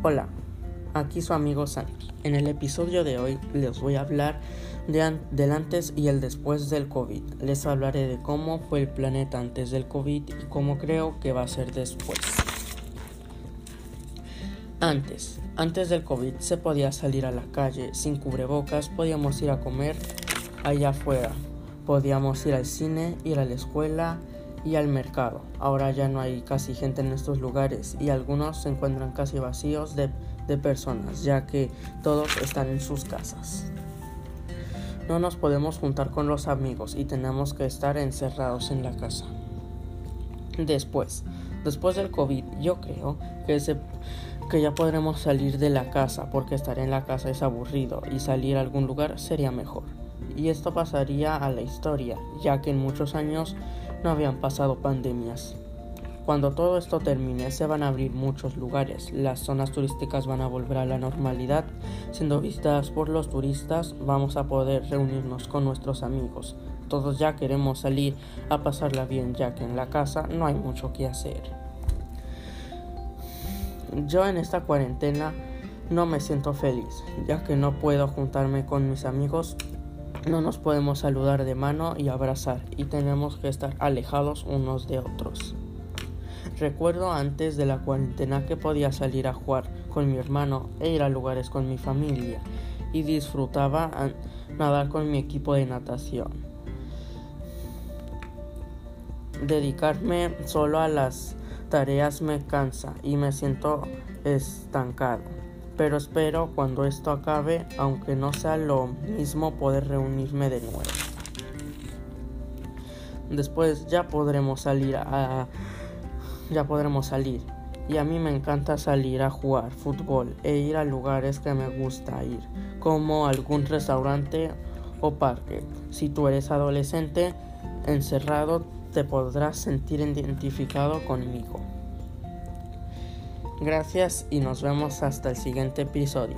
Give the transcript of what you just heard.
Hola, aquí su amigo Santi. En el episodio de hoy les voy a hablar de del antes y el después del COVID. Les hablaré de cómo fue el planeta antes del COVID y cómo creo que va a ser después. Antes, antes del COVID se podía salir a la calle sin cubrebocas, podíamos ir a comer allá afuera, podíamos ir al cine, ir a la escuela, y al mercado. Ahora ya no hay casi gente en estos lugares y algunos se encuentran casi vacíos de, personas, ya que todos están en sus casas. No nos podemos juntar con los amigos y tenemos que estar encerrados en la casa. Después, después del COVID, yo creo que, que ya podremos salir de la casa porque estar en la casa es aburrido y salir a algún lugar sería mejor. Y esto pasaría a la historia, ya que en muchos años no habían pasado pandemias. Cuando todo esto termine se van a abrir muchos lugares, las zonas turísticas van a volver a la normalidad, siendo visitadas por los turistas vamos a poder reunirnos con nuestros amigos. Todos ya queremos salir a pasarla bien ya que en la casa no hay mucho que hacer. Yo en esta cuarentena no me siento feliz, ya que no puedo juntarme con mis amigos no nos podemos saludar de mano y abrazar y tenemos que estar alejados unos de otros. Recuerdo antes de la cuarentena que podía salir a jugar con mi hermano e ir a lugares con mi familia y disfrutaba nadar con mi equipo de natación. Dedicarme solo a las tareas me cansa y me siento estancado pero espero cuando esto acabe, aunque no sea lo mismo, poder reunirme de nuevo. Después ya podremos salir a ya podremos salir. Y a mí me encanta salir a jugar fútbol e ir a lugares que me gusta ir, como algún restaurante o parque. Si tú eres adolescente encerrado, te podrás sentir identificado conmigo. Gracias y nos vemos hasta el siguiente episodio.